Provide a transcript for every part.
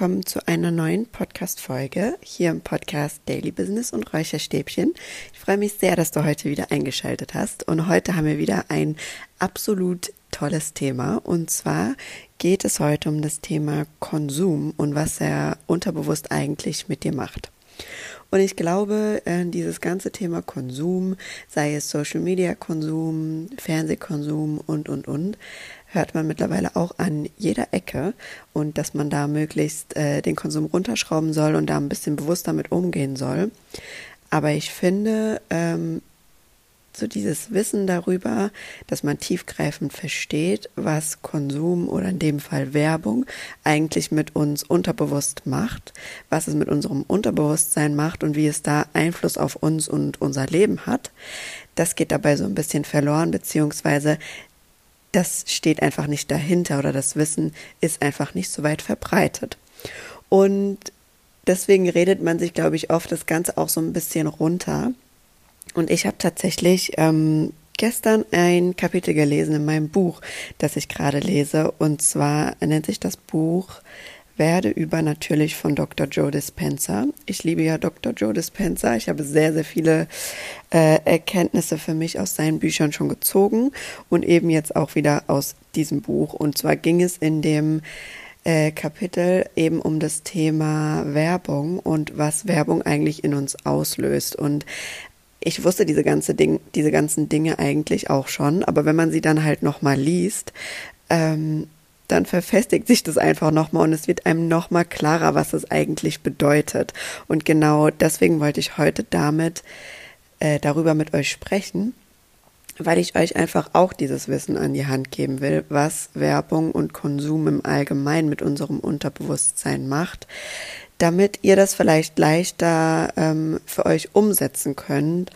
willkommen zu einer neuen Podcast-Folge hier im Podcast Daily Business und Räucherstäbchen. Ich freue mich sehr, dass du heute wieder eingeschaltet hast und heute haben wir wieder ein absolut tolles Thema und zwar geht es heute um das Thema Konsum und was er unterbewusst eigentlich mit dir macht. Und ich glaube, äh, dieses ganze Thema Konsum, sei es Social Media Konsum, Fernsehkonsum und, und, und, hört man mittlerweile auch an jeder Ecke und dass man da möglichst äh, den Konsum runterschrauben soll und da ein bisschen bewusst damit umgehen soll. Aber ich finde, ähm, so dieses Wissen darüber, dass man tiefgreifend versteht, was Konsum oder in dem Fall Werbung eigentlich mit uns unterbewusst macht, was es mit unserem Unterbewusstsein macht und wie es da Einfluss auf uns und unser Leben hat, das geht dabei so ein bisschen verloren, beziehungsweise das steht einfach nicht dahinter oder das Wissen ist einfach nicht so weit verbreitet. Und deswegen redet man sich, glaube ich, oft das Ganze auch so ein bisschen runter. Und ich habe tatsächlich ähm, gestern ein Kapitel gelesen in meinem Buch, das ich gerade lese. Und zwar nennt sich das Buch werde übernatürlich von Dr. Joe Dispenza. Ich liebe ja Dr. Joe Dispenza. Ich habe sehr, sehr viele äh, Erkenntnisse für mich aus seinen Büchern schon gezogen und eben jetzt auch wieder aus diesem Buch. Und zwar ging es in dem äh, Kapitel eben um das Thema Werbung und was Werbung eigentlich in uns auslöst. Und ich wusste diese ganze Ding, diese ganzen Dinge eigentlich auch schon, aber wenn man sie dann halt nochmal liest, ähm, dann verfestigt sich das einfach nochmal und es wird einem nochmal klarer, was es eigentlich bedeutet. Und genau deswegen wollte ich heute damit äh, darüber mit euch sprechen, weil ich euch einfach auch dieses Wissen an die Hand geben will, was Werbung und Konsum im Allgemeinen mit unserem Unterbewusstsein macht, damit ihr das vielleicht leichter ähm, für euch umsetzen könnt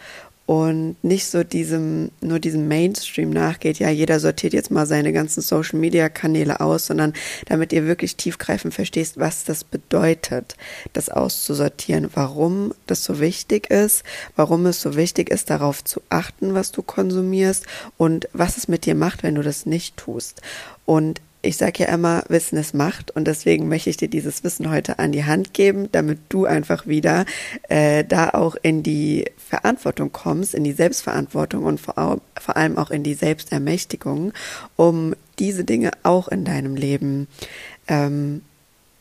und nicht so diesem, nur diesem Mainstream nachgeht, ja, jeder sortiert jetzt mal seine ganzen Social Media Kanäle aus, sondern damit ihr wirklich tiefgreifend verstehst, was das bedeutet, das auszusortieren, warum das so wichtig ist, warum es so wichtig ist, darauf zu achten, was du konsumierst und was es mit dir macht, wenn du das nicht tust. Und ich sage ja immer, Wissen ist Macht und deswegen möchte ich dir dieses Wissen heute an die Hand geben, damit du einfach wieder äh, da auch in die Verantwortung kommst, in die Selbstverantwortung und vor, vor allem auch in die Selbstermächtigung, um diese Dinge auch in deinem Leben ähm,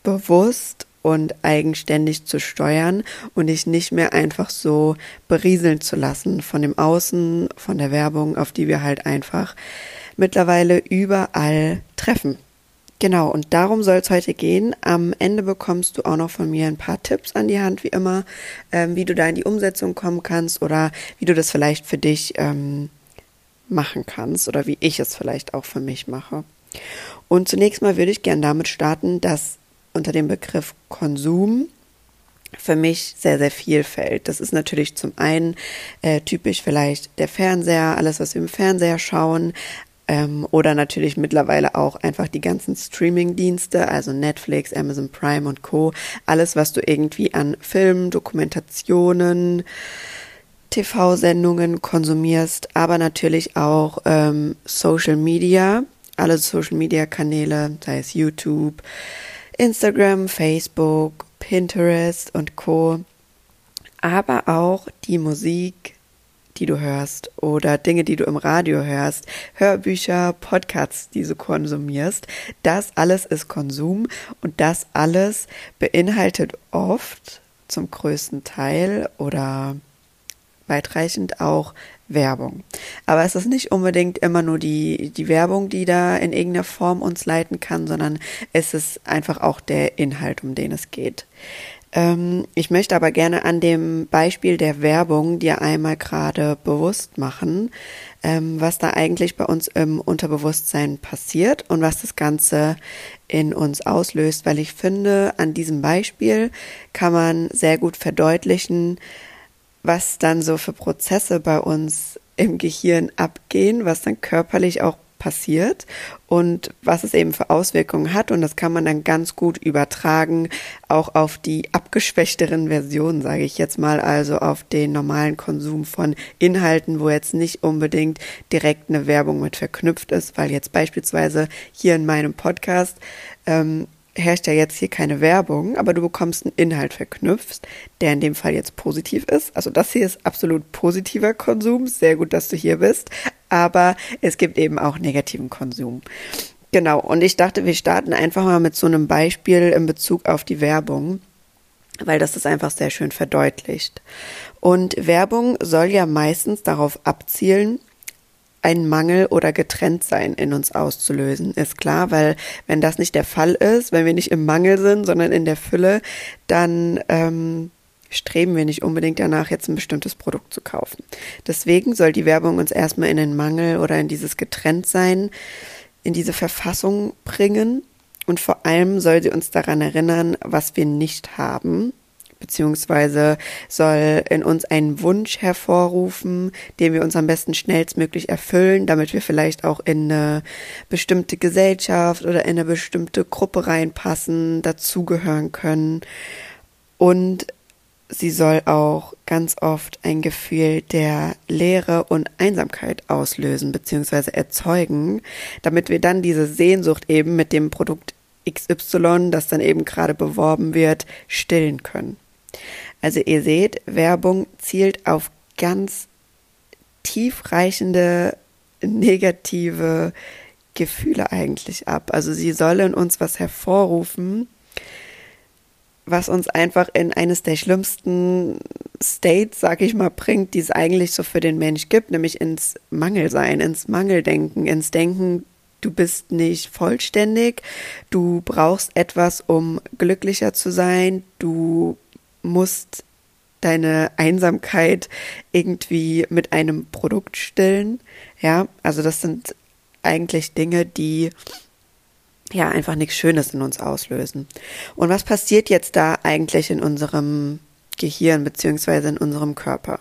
bewusst und eigenständig zu steuern und dich nicht mehr einfach so berieseln zu lassen von dem Außen, von der Werbung, auf die wir halt einfach mittlerweile überall treffen. Genau, und darum soll es heute gehen. Am Ende bekommst du auch noch von mir ein paar Tipps an die Hand, wie immer, ähm, wie du da in die Umsetzung kommen kannst oder wie du das vielleicht für dich ähm, machen kannst oder wie ich es vielleicht auch für mich mache. Und zunächst mal würde ich gern damit starten, dass unter dem Begriff Konsum für mich sehr, sehr viel fällt. Das ist natürlich zum einen äh, typisch vielleicht der Fernseher, alles, was wir im Fernseher schauen, ähm, oder natürlich mittlerweile auch einfach die ganzen Streaming-Dienste, also Netflix, Amazon Prime und Co. Alles, was du irgendwie an Filmen, Dokumentationen, TV-Sendungen konsumierst, aber natürlich auch ähm, Social Media, alle Social Media-Kanäle, sei es YouTube, Instagram, Facebook, Pinterest und Co. Aber auch die Musik, die du hörst oder Dinge, die du im Radio hörst, Hörbücher, Podcasts, die du konsumierst, das alles ist Konsum und das alles beinhaltet oft zum größten Teil oder weitreichend auch Werbung. Aber es ist nicht unbedingt immer nur die, die Werbung, die da in irgendeiner Form uns leiten kann, sondern es ist einfach auch der Inhalt, um den es geht. Ähm, ich möchte aber gerne an dem Beispiel der Werbung dir einmal gerade bewusst machen, ähm, was da eigentlich bei uns im Unterbewusstsein passiert und was das Ganze in uns auslöst, weil ich finde, an diesem Beispiel kann man sehr gut verdeutlichen, was dann so für Prozesse bei uns im Gehirn abgehen, was dann körperlich auch passiert und was es eben für Auswirkungen hat. Und das kann man dann ganz gut übertragen, auch auf die abgeschwächteren Versionen, sage ich jetzt mal, also auf den normalen Konsum von Inhalten, wo jetzt nicht unbedingt direkt eine Werbung mit verknüpft ist, weil jetzt beispielsweise hier in meinem Podcast ähm, herrscht ja jetzt hier keine Werbung, aber du bekommst einen Inhalt verknüpft, der in dem Fall jetzt positiv ist. Also das hier ist absolut positiver Konsum. Sehr gut, dass du hier bist. Aber es gibt eben auch negativen Konsum. Genau. Und ich dachte, wir starten einfach mal mit so einem Beispiel in Bezug auf die Werbung, weil das ist einfach sehr schön verdeutlicht. Und Werbung soll ja meistens darauf abzielen, ein Mangel oder getrennt sein in uns auszulösen, ist klar, weil wenn das nicht der Fall ist, wenn wir nicht im Mangel sind, sondern in der Fülle, dann ähm, streben wir nicht unbedingt danach, jetzt ein bestimmtes Produkt zu kaufen. Deswegen soll die Werbung uns erstmal in den Mangel oder in dieses Getrenntsein, in diese Verfassung bringen und vor allem soll sie uns daran erinnern, was wir nicht haben beziehungsweise soll in uns einen Wunsch hervorrufen, den wir uns am besten schnellstmöglich erfüllen, damit wir vielleicht auch in eine bestimmte Gesellschaft oder in eine bestimmte Gruppe reinpassen, dazugehören können. Und sie soll auch ganz oft ein Gefühl der Leere und Einsamkeit auslösen beziehungsweise erzeugen, damit wir dann diese Sehnsucht eben mit dem Produkt XY, das dann eben gerade beworben wird, stillen können. Also ihr seht, Werbung zielt auf ganz tiefreichende negative Gefühle eigentlich ab. Also sie sollen uns was hervorrufen, was uns einfach in eines der schlimmsten States, sag ich mal, bringt, die es eigentlich so für den Mensch gibt, nämlich ins Mangelsein, ins Mangeldenken, ins Denken, du bist nicht vollständig, du brauchst etwas, um glücklicher zu sein, du musst deine Einsamkeit irgendwie mit einem Produkt stillen. Ja, also das sind eigentlich Dinge, die ja einfach nichts Schönes in uns auslösen. Und was passiert jetzt da eigentlich in unserem Gehirn beziehungsweise in unserem Körper?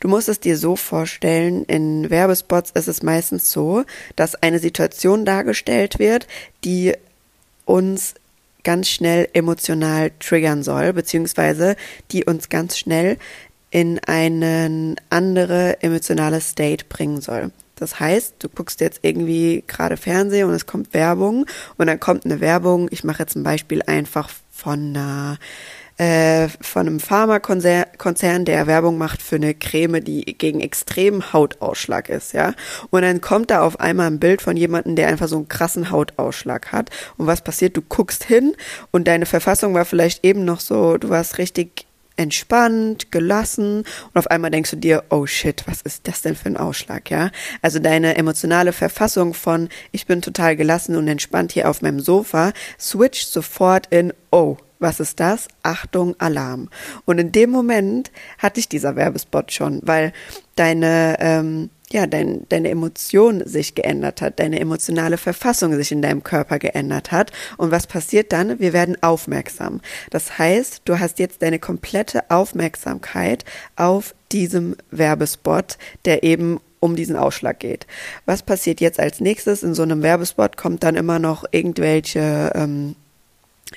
Du musst es dir so vorstellen, in Werbespots ist es meistens so, dass eine Situation dargestellt wird, die uns ganz schnell emotional triggern soll, beziehungsweise die uns ganz schnell in einen andere emotionale State bringen soll. Das heißt, du guckst jetzt irgendwie gerade Fernsehen und es kommt Werbung und dann kommt eine Werbung. Ich mache jetzt ein Beispiel einfach von einer äh, von einem Pharmakonzern, der Werbung macht für eine Creme, die gegen extremen Hautausschlag ist, ja. Und dann kommt da auf einmal ein Bild von jemandem, der einfach so einen krassen Hautausschlag hat. Und was passiert? Du guckst hin und deine Verfassung war vielleicht eben noch so, du warst richtig entspannt, gelassen und auf einmal denkst du dir, oh shit, was ist das denn für ein Ausschlag, ja? Also deine emotionale Verfassung von ich bin total gelassen und entspannt hier auf meinem Sofa switcht sofort in oh, was ist das? Achtung, Alarm. Und in dem Moment hatte ich dieser Werbespot schon, weil deine, ähm, ja, dein, deine Emotion sich geändert hat, deine emotionale Verfassung sich in deinem Körper geändert hat. Und was passiert dann? Wir werden aufmerksam. Das heißt, du hast jetzt deine komplette Aufmerksamkeit auf diesem Werbespot, der eben um diesen Ausschlag geht. Was passiert jetzt als nächstes? In so einem Werbespot kommt dann immer noch irgendwelche ähm,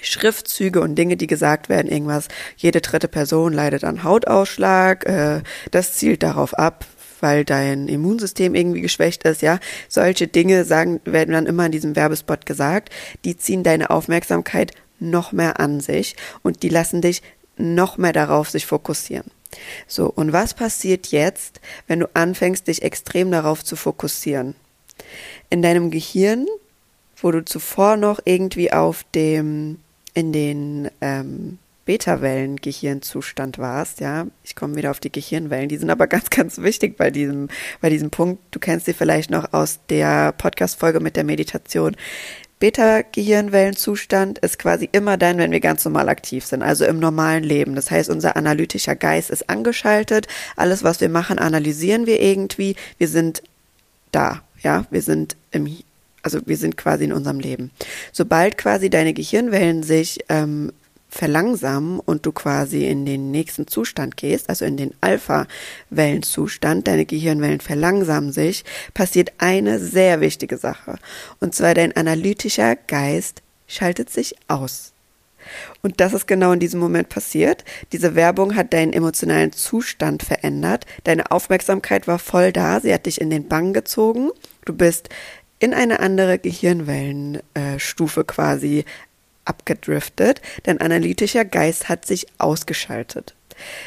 Schriftzüge und Dinge, die gesagt werden, irgendwas, jede dritte Person leidet an Hautausschlag, äh, das zielt darauf ab, weil dein Immunsystem irgendwie geschwächt ist, ja. Solche Dinge sagen, werden dann immer in diesem Werbespot gesagt, die ziehen deine Aufmerksamkeit noch mehr an sich und die lassen dich noch mehr darauf sich fokussieren. So, und was passiert jetzt, wenn du anfängst, dich extrem darauf zu fokussieren? In deinem Gehirn wo du zuvor noch irgendwie auf dem, in den ähm, Beta-Wellen-Gehirnzustand warst, ja. Ich komme wieder auf die Gehirnwellen, die sind aber ganz, ganz wichtig bei diesem, bei diesem Punkt. Du kennst sie vielleicht noch aus der Podcast-Folge mit der Meditation. Beta-Gehirnwellenzustand ist quasi immer dann, wenn wir ganz normal aktiv sind, also im normalen Leben. Das heißt, unser analytischer Geist ist angeschaltet. Alles, was wir machen, analysieren wir irgendwie. Wir sind da, ja. Wir sind im also wir sind quasi in unserem Leben. Sobald quasi deine Gehirnwellen sich ähm, verlangsamen und du quasi in den nächsten Zustand gehst, also in den Alpha-Wellenzustand, deine Gehirnwellen verlangsamen sich, passiert eine sehr wichtige Sache. Und zwar dein analytischer Geist schaltet sich aus. Und das ist genau in diesem Moment passiert. Diese Werbung hat deinen emotionalen Zustand verändert. Deine Aufmerksamkeit war voll da. Sie hat dich in den Bann gezogen. Du bist in eine andere Gehirnwellenstufe quasi abgedriftet. Dein analytischer Geist hat sich ausgeschaltet.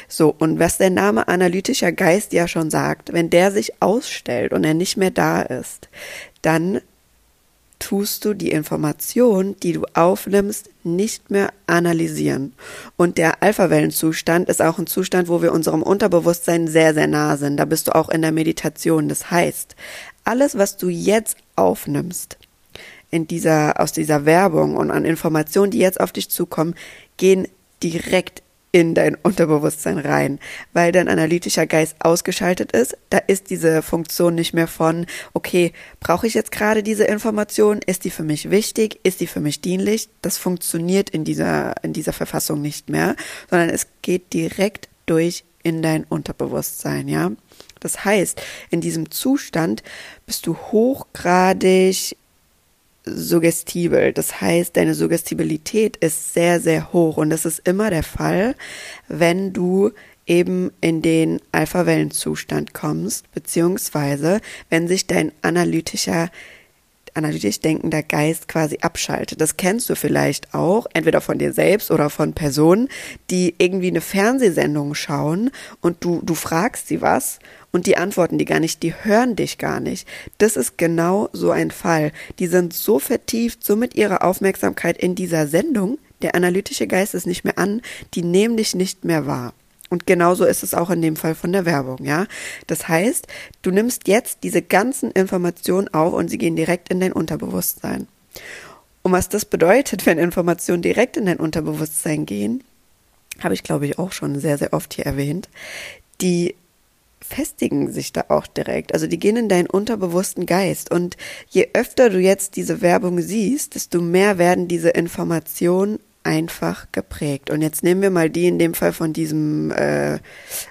So, und was der Name analytischer Geist ja schon sagt, wenn der sich ausstellt und er nicht mehr da ist, dann tust du die Information, die du aufnimmst, nicht mehr analysieren. Und der Alpha-Wellenzustand ist auch ein Zustand, wo wir unserem Unterbewusstsein sehr, sehr nah sind. Da bist du auch in der Meditation. Das heißt, alles, was du jetzt aufnimmst, in dieser, aus dieser Werbung und an Informationen, die jetzt auf dich zukommen, gehen direkt in dein Unterbewusstsein rein, weil dein analytischer Geist ausgeschaltet ist. Da ist diese Funktion nicht mehr von, okay, brauche ich jetzt gerade diese Information? Ist die für mich wichtig? Ist die für mich dienlich? Das funktioniert in dieser, in dieser Verfassung nicht mehr, sondern es geht direkt durch in dein Unterbewusstsein, ja. Das heißt, in diesem Zustand bist du hochgradig suggestibel. Das heißt, deine Suggestibilität ist sehr, sehr hoch und das ist immer der Fall, wenn du eben in den Alpha-Wellenzustand kommst, beziehungsweise wenn sich dein analytischer analytisch denkender Geist quasi abschaltet. Das kennst du vielleicht auch, entweder von dir selbst oder von Personen, die irgendwie eine Fernsehsendung schauen und du, du fragst sie was und die antworten die gar nicht, die hören dich gar nicht. Das ist genau so ein Fall. Die sind so vertieft, so mit ihrer Aufmerksamkeit in dieser Sendung, der analytische Geist ist nicht mehr an, die nehmen dich nicht mehr wahr. Und genauso ist es auch in dem Fall von der Werbung, ja. Das heißt, du nimmst jetzt diese ganzen Informationen auf und sie gehen direkt in dein Unterbewusstsein. Und was das bedeutet, wenn Informationen direkt in dein Unterbewusstsein gehen, habe ich glaube ich auch schon sehr, sehr oft hier erwähnt, die festigen sich da auch direkt. Also die gehen in deinen unterbewussten Geist. Und je öfter du jetzt diese Werbung siehst, desto mehr werden diese Informationen einfach geprägt. Und jetzt nehmen wir mal die in dem Fall von diesem äh,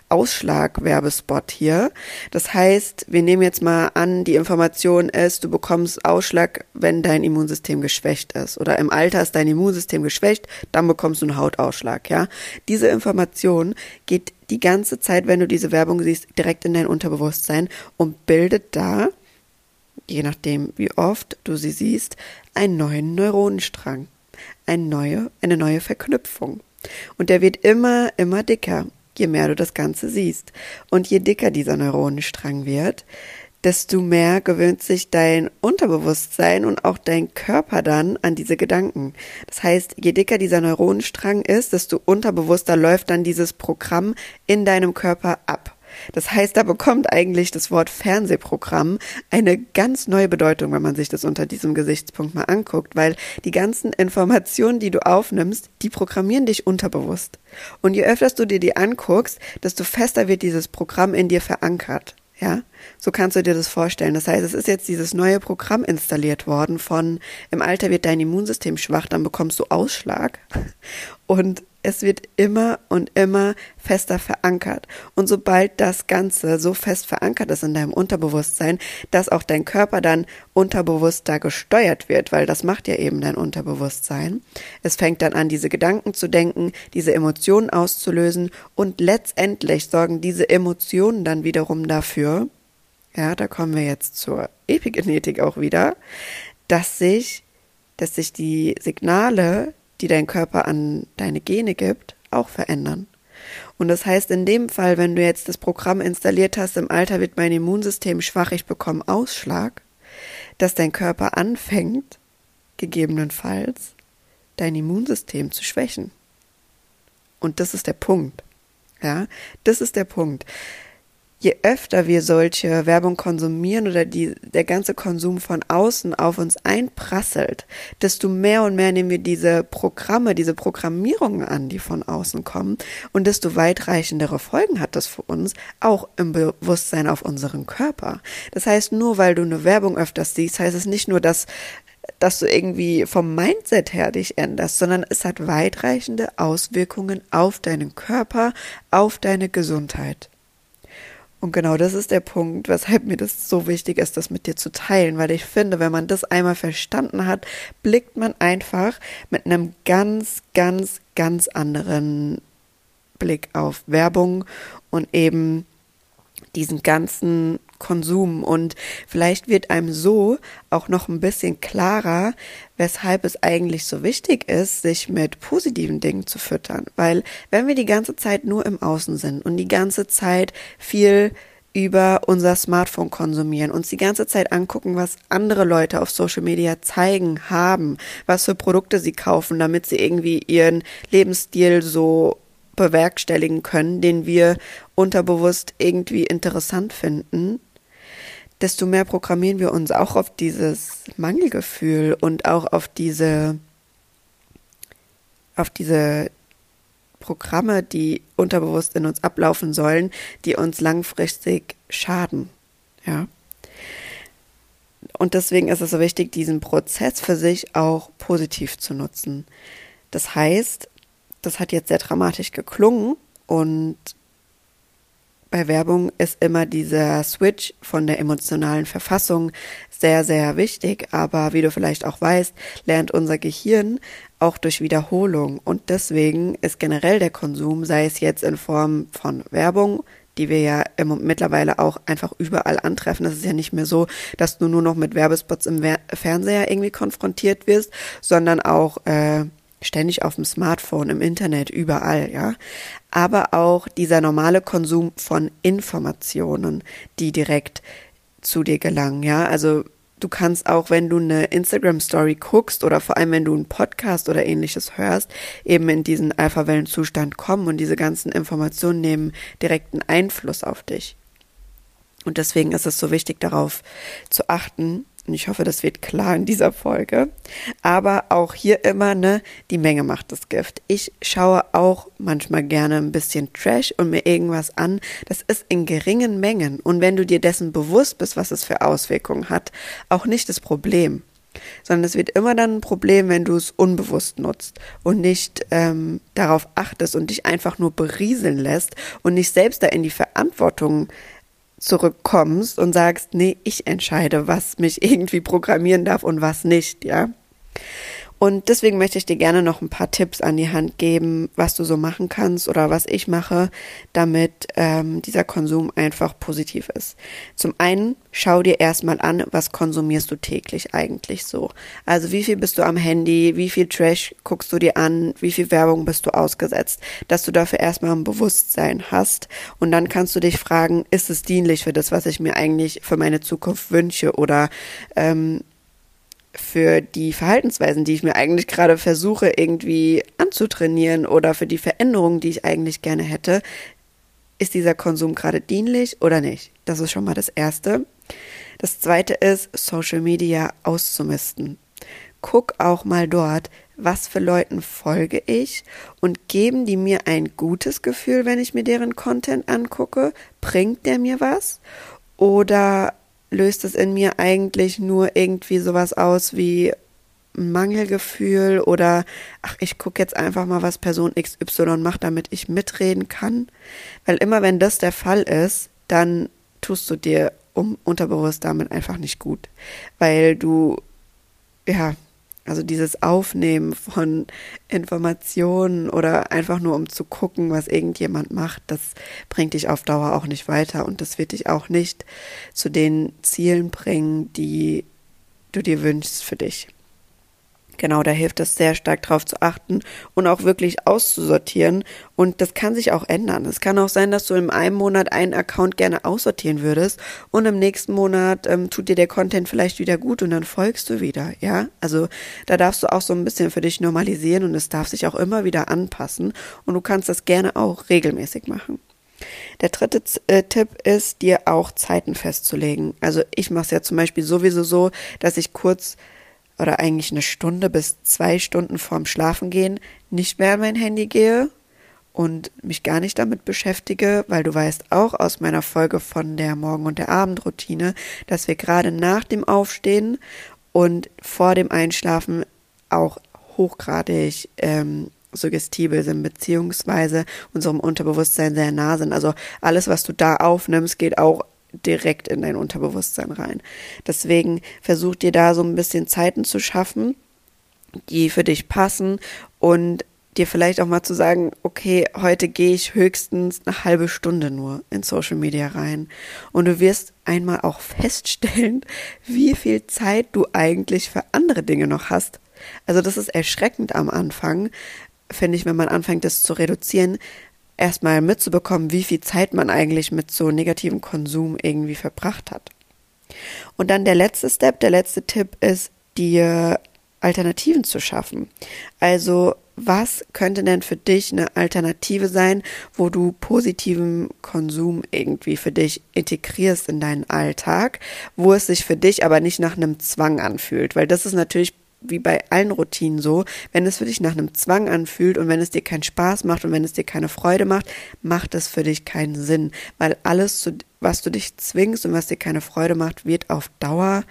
Ausschlag-Werbespot hier. Das heißt, wir nehmen jetzt mal an, die Information ist, du bekommst Ausschlag, wenn dein Immunsystem geschwächt ist. Oder im Alter ist dein Immunsystem geschwächt, dann bekommst du einen Hautausschlag, ja. Diese Information geht die ganze Zeit, wenn du diese Werbung siehst, direkt in dein Unterbewusstsein und bildet da, je nachdem wie oft du sie siehst, einen neuen Neuronenstrang eine neue, eine neue Verknüpfung. Und der wird immer, immer dicker, je mehr du das Ganze siehst. Und je dicker dieser Neuronenstrang wird, desto mehr gewöhnt sich dein Unterbewusstsein und auch dein Körper dann an diese Gedanken. Das heißt, je dicker dieser Neuronenstrang ist, desto unterbewusster läuft dann dieses Programm in deinem Körper ab. Das heißt, da bekommt eigentlich das Wort Fernsehprogramm eine ganz neue Bedeutung, wenn man sich das unter diesem Gesichtspunkt mal anguckt, weil die ganzen Informationen, die du aufnimmst, die programmieren dich unterbewusst. Und je öfter du dir die anguckst, desto fester wird dieses Programm in dir verankert. Ja, so kannst du dir das vorstellen. Das heißt, es ist jetzt dieses neue Programm installiert worden von im Alter wird dein Immunsystem schwach, dann bekommst du Ausschlag. Und es wird immer und immer fester verankert. Und sobald das Ganze so fest verankert ist in deinem Unterbewusstsein, dass auch dein Körper dann unterbewusster gesteuert wird, weil das macht ja eben dein Unterbewusstsein. Es fängt dann an, diese Gedanken zu denken, diese Emotionen auszulösen und letztendlich sorgen diese Emotionen dann wiederum dafür, ja, da kommen wir jetzt zur Epigenetik auch wieder, dass sich, dass sich die Signale, die dein Körper an deine Gene gibt, auch verändern. Und das heißt, in dem Fall, wenn du jetzt das Programm installiert hast, im Alter wird mein Immunsystem schwach, ich bekomme Ausschlag, dass dein Körper anfängt, gegebenenfalls, dein Immunsystem zu schwächen. Und das ist der Punkt. Ja, das ist der Punkt je öfter wir solche Werbung konsumieren oder die, der ganze Konsum von außen auf uns einprasselt, desto mehr und mehr nehmen wir diese Programme, diese Programmierungen an, die von außen kommen und desto weitreichendere Folgen hat das für uns, auch im Bewusstsein auf unseren Körper. Das heißt, nur weil du eine Werbung öfters siehst, heißt es nicht nur, dass dass du irgendwie vom Mindset her dich änderst, sondern es hat weitreichende Auswirkungen auf deinen Körper, auf deine Gesundheit. Und genau das ist der Punkt, weshalb mir das so wichtig ist, das mit dir zu teilen, weil ich finde, wenn man das einmal verstanden hat, blickt man einfach mit einem ganz, ganz, ganz anderen Blick auf Werbung und eben diesen ganzen Konsum. Und vielleicht wird einem so auch noch ein bisschen klarer, weshalb es eigentlich so wichtig ist, sich mit positiven Dingen zu füttern, weil wenn wir die ganze Zeit nur im Außen sind und die ganze Zeit viel über unser Smartphone konsumieren, uns die ganze Zeit angucken, was andere Leute auf Social Media zeigen, haben, was für Produkte sie kaufen, damit sie irgendwie ihren Lebensstil so bewerkstelligen können, den wir unterbewusst irgendwie interessant finden, desto mehr programmieren wir uns auch auf dieses Mangelgefühl und auch auf diese auf diese Programme, die unterbewusst in uns ablaufen sollen, die uns langfristig schaden. Ja. Und deswegen ist es so wichtig, diesen Prozess für sich auch positiv zu nutzen. Das heißt, das hat jetzt sehr dramatisch geklungen und bei Werbung ist immer dieser Switch von der emotionalen Verfassung sehr, sehr wichtig. Aber wie du vielleicht auch weißt, lernt unser Gehirn auch durch Wiederholung. Und deswegen ist generell der Konsum, sei es jetzt in Form von Werbung, die wir ja mittlerweile auch einfach überall antreffen. Das ist ja nicht mehr so, dass du nur noch mit Werbespots im Fernseher irgendwie konfrontiert wirst, sondern auch äh, ständig auf dem Smartphone, im Internet, überall, ja. Aber auch dieser normale Konsum von Informationen, die direkt zu dir gelangen, ja. Also du kannst auch, wenn du eine Instagram-Story guckst oder vor allem, wenn du einen Podcast oder ähnliches hörst, eben in diesen Alpha-Wellen-Zustand kommen und diese ganzen Informationen nehmen direkten Einfluss auf dich. Und deswegen ist es so wichtig, darauf zu achten, und ich hoffe, das wird klar in dieser Folge. Aber auch hier immer, ne, die Menge macht das Gift. Ich schaue auch manchmal gerne ein bisschen Trash und mir irgendwas an. Das ist in geringen Mengen. Und wenn du dir dessen bewusst bist, was es für Auswirkungen hat, auch nicht das Problem. Sondern es wird immer dann ein Problem, wenn du es unbewusst nutzt und nicht ähm, darauf achtest und dich einfach nur berieseln lässt und nicht selbst da in die Verantwortung zurückkommst und sagst, nee, ich entscheide, was mich irgendwie programmieren darf und was nicht, ja. Und deswegen möchte ich dir gerne noch ein paar Tipps an die Hand geben, was du so machen kannst oder was ich mache, damit ähm, dieser Konsum einfach positiv ist. Zum einen schau dir erstmal an, was konsumierst du täglich eigentlich so. Also wie viel bist du am Handy, wie viel Trash guckst du dir an, wie viel Werbung bist du ausgesetzt, dass du dafür erstmal ein Bewusstsein hast und dann kannst du dich fragen, ist es dienlich für das, was ich mir eigentlich für meine Zukunft wünsche oder ähm, für die Verhaltensweisen, die ich mir eigentlich gerade versuche irgendwie anzutrainieren oder für die Veränderungen, die ich eigentlich gerne hätte, ist dieser Konsum gerade dienlich oder nicht? Das ist schon mal das Erste. Das Zweite ist, Social Media auszumisten. Guck auch mal dort, was für Leuten folge ich und geben die mir ein gutes Gefühl, wenn ich mir deren Content angucke? Bringt der mir was? Oder löst es in mir eigentlich nur irgendwie sowas aus wie Mangelgefühl oder ach, ich gucke jetzt einfach mal, was Person XY macht, damit ich mitreden kann. Weil immer wenn das der Fall ist, dann tust du dir um unterbewusst damit einfach nicht gut. Weil du, ja, also dieses Aufnehmen von Informationen oder einfach nur um zu gucken, was irgendjemand macht, das bringt dich auf Dauer auch nicht weiter und das wird dich auch nicht zu den Zielen bringen, die du dir wünschst für dich. Genau, da hilft es sehr stark darauf zu achten und auch wirklich auszusortieren. Und das kann sich auch ändern. Es kann auch sein, dass du in einem Monat einen Account gerne aussortieren würdest und im nächsten Monat ähm, tut dir der Content vielleicht wieder gut und dann folgst du wieder. Ja, also da darfst du auch so ein bisschen für dich normalisieren und es darf sich auch immer wieder anpassen. Und du kannst das gerne auch regelmäßig machen. Der dritte äh, Tipp ist, dir auch Zeiten festzulegen. Also ich mache es ja zum Beispiel sowieso so, dass ich kurz oder eigentlich eine Stunde bis zwei Stunden vorm Schlafengehen nicht mehr an mein Handy gehe und mich gar nicht damit beschäftige, weil du weißt auch aus meiner Folge von der Morgen- und der Abendroutine, dass wir gerade nach dem Aufstehen und vor dem Einschlafen auch hochgradig ähm, suggestibel sind, beziehungsweise unserem Unterbewusstsein sehr nah sind. Also alles, was du da aufnimmst, geht auch direkt in dein Unterbewusstsein rein. Deswegen versuch dir da so ein bisschen Zeiten zu schaffen, die für dich passen und dir vielleicht auch mal zu sagen, okay, heute gehe ich höchstens eine halbe Stunde nur in Social Media rein. Und du wirst einmal auch feststellen, wie viel Zeit du eigentlich für andere Dinge noch hast. Also das ist erschreckend am Anfang, finde ich, wenn man anfängt, das zu reduzieren, erstmal mitzubekommen, wie viel Zeit man eigentlich mit so negativem Konsum irgendwie verbracht hat. Und dann der letzte Step, der letzte Tipp ist, dir Alternativen zu schaffen. Also was könnte denn für dich eine Alternative sein, wo du positiven Konsum irgendwie für dich integrierst in deinen Alltag, wo es sich für dich aber nicht nach einem Zwang anfühlt? Weil das ist natürlich wie bei allen Routinen so, wenn es für dich nach einem Zwang anfühlt und wenn es dir keinen Spaß macht und wenn es dir keine Freude macht, macht es für dich keinen Sinn, weil alles, was du dich zwingst und was dir keine Freude macht, wird auf Dauer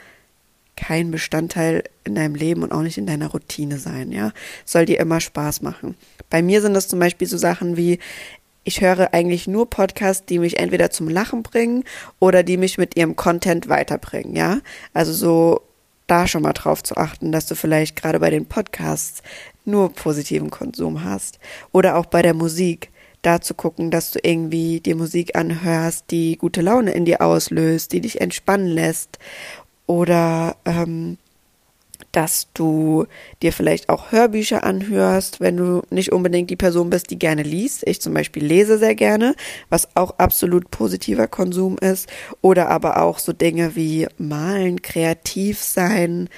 kein Bestandteil in deinem Leben und auch nicht in deiner Routine sein, ja. Soll dir immer Spaß machen. Bei mir sind das zum Beispiel so Sachen wie, ich höre eigentlich nur Podcasts, die mich entweder zum Lachen bringen oder die mich mit ihrem Content weiterbringen, ja. Also so da schon mal drauf zu achten, dass du vielleicht gerade bei den Podcasts nur positiven Konsum hast oder auch bei der Musik da zu gucken, dass du irgendwie dir Musik anhörst, die gute Laune in dir auslöst, die dich entspannen lässt oder ähm, dass du dir vielleicht auch Hörbücher anhörst, wenn du nicht unbedingt die Person bist, die gerne liest. Ich zum Beispiel lese sehr gerne, was auch absolut positiver Konsum ist. Oder aber auch so Dinge wie malen, kreativ sein,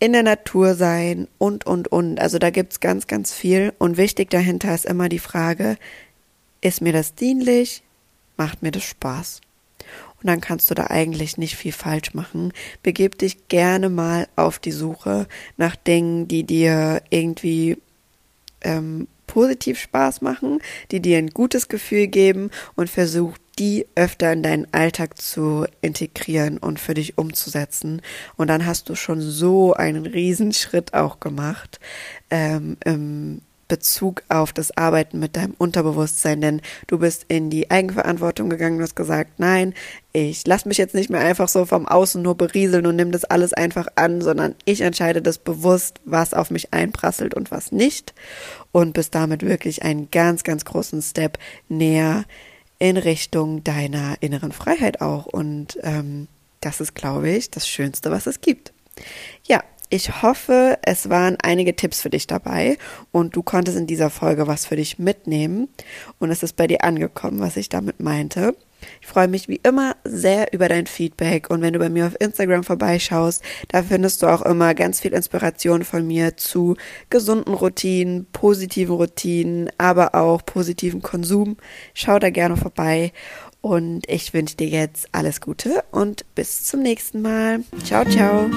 in der Natur sein und, und, und. Also da gibt's ganz, ganz viel. Und wichtig dahinter ist immer die Frage, ist mir das dienlich? Macht mir das Spaß? Und dann kannst du da eigentlich nicht viel falsch machen. Begib dich gerne mal auf die Suche nach Dingen, die dir irgendwie ähm, positiv Spaß machen, die dir ein gutes Gefühl geben und versuch die öfter in deinen Alltag zu integrieren und für dich umzusetzen. Und dann hast du schon so einen Riesenschritt auch gemacht ähm, im Bezug auf das Arbeiten mit deinem Unterbewusstsein, denn du bist in die Eigenverantwortung gegangen, du hast gesagt, nein, ich lasse mich jetzt nicht mehr einfach so vom Außen nur berieseln und nimm das alles einfach an, sondern ich entscheide das bewusst, was auf mich einprasselt und was nicht und bist damit wirklich einen ganz, ganz großen Step näher in Richtung deiner inneren Freiheit auch und ähm, das ist, glaube ich, das Schönste, was es gibt. Ja, ich hoffe, es waren einige Tipps für dich dabei und du konntest in dieser Folge was für dich mitnehmen und es ist bei dir angekommen, was ich damit meinte. Ich freue mich wie immer sehr über dein Feedback und wenn du bei mir auf Instagram vorbeischaust, da findest du auch immer ganz viel Inspiration von mir zu gesunden Routinen, positiven Routinen, aber auch positiven Konsum. Schau da gerne vorbei und ich wünsche dir jetzt alles Gute und bis zum nächsten Mal. Ciao, ciao.